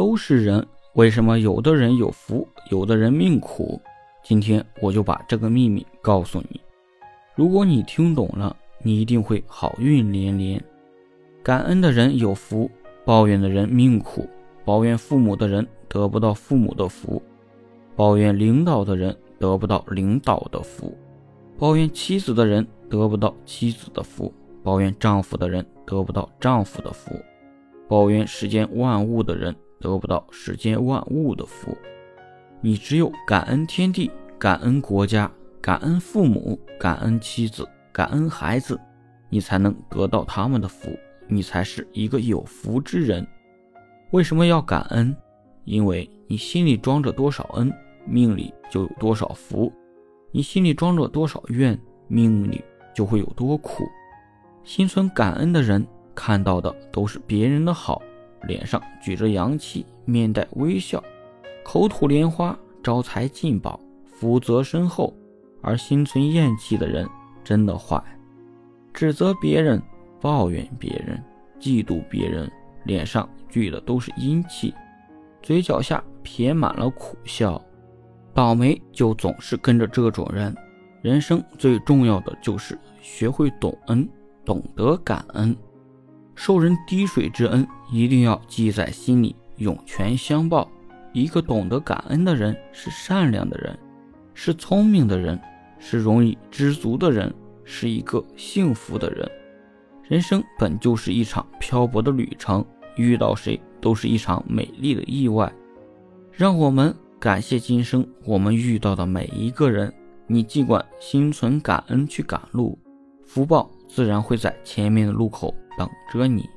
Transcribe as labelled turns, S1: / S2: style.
S1: 都是人，为什么有的人有福，有的人命苦？今天我就把这个秘密告诉你。如果你听懂了，你一定会好运连连。感恩的人有福，抱怨的人命苦。抱怨父母的人得不到父母的福，抱怨领导的人得不到领导的福，抱怨妻子的人得不到妻子的福，抱怨丈夫的人得不到丈夫的福，抱怨世间万物的人得不到世间万物的福。你只有感恩天地，感恩国家，感恩父母，感恩妻子，感恩孩子，你才能得到他们的福，你才是一个有福之人。为什么要感恩？因为你心里装着多少恩，命里就有多少福；你心里装着多少怨，命里就会有多苦。心存感恩的人，看到的都是别人的好，脸上举着阳气，面带微笑，口吐莲花，招财进宝，福泽深厚；而心存厌气的人，真的坏，指责别人，抱怨别人，嫉妒别人。脸上聚的都是阴气，嘴角下撇满了苦笑，倒霉就总是跟着这种人。人生最重要的就是学会懂恩，懂得感恩。受人滴水之恩，一定要记在心里，涌泉相报。一个懂得感恩的人，是善良的人，是聪明的人，是容易知足的人，是一个幸福的人。人生本就是一场漂泊的旅程，遇到谁都是一场美丽的意外。让我们感谢今生我们遇到的每一个人。你尽管心存感恩去赶路，福报自然会在前面的路口等着你。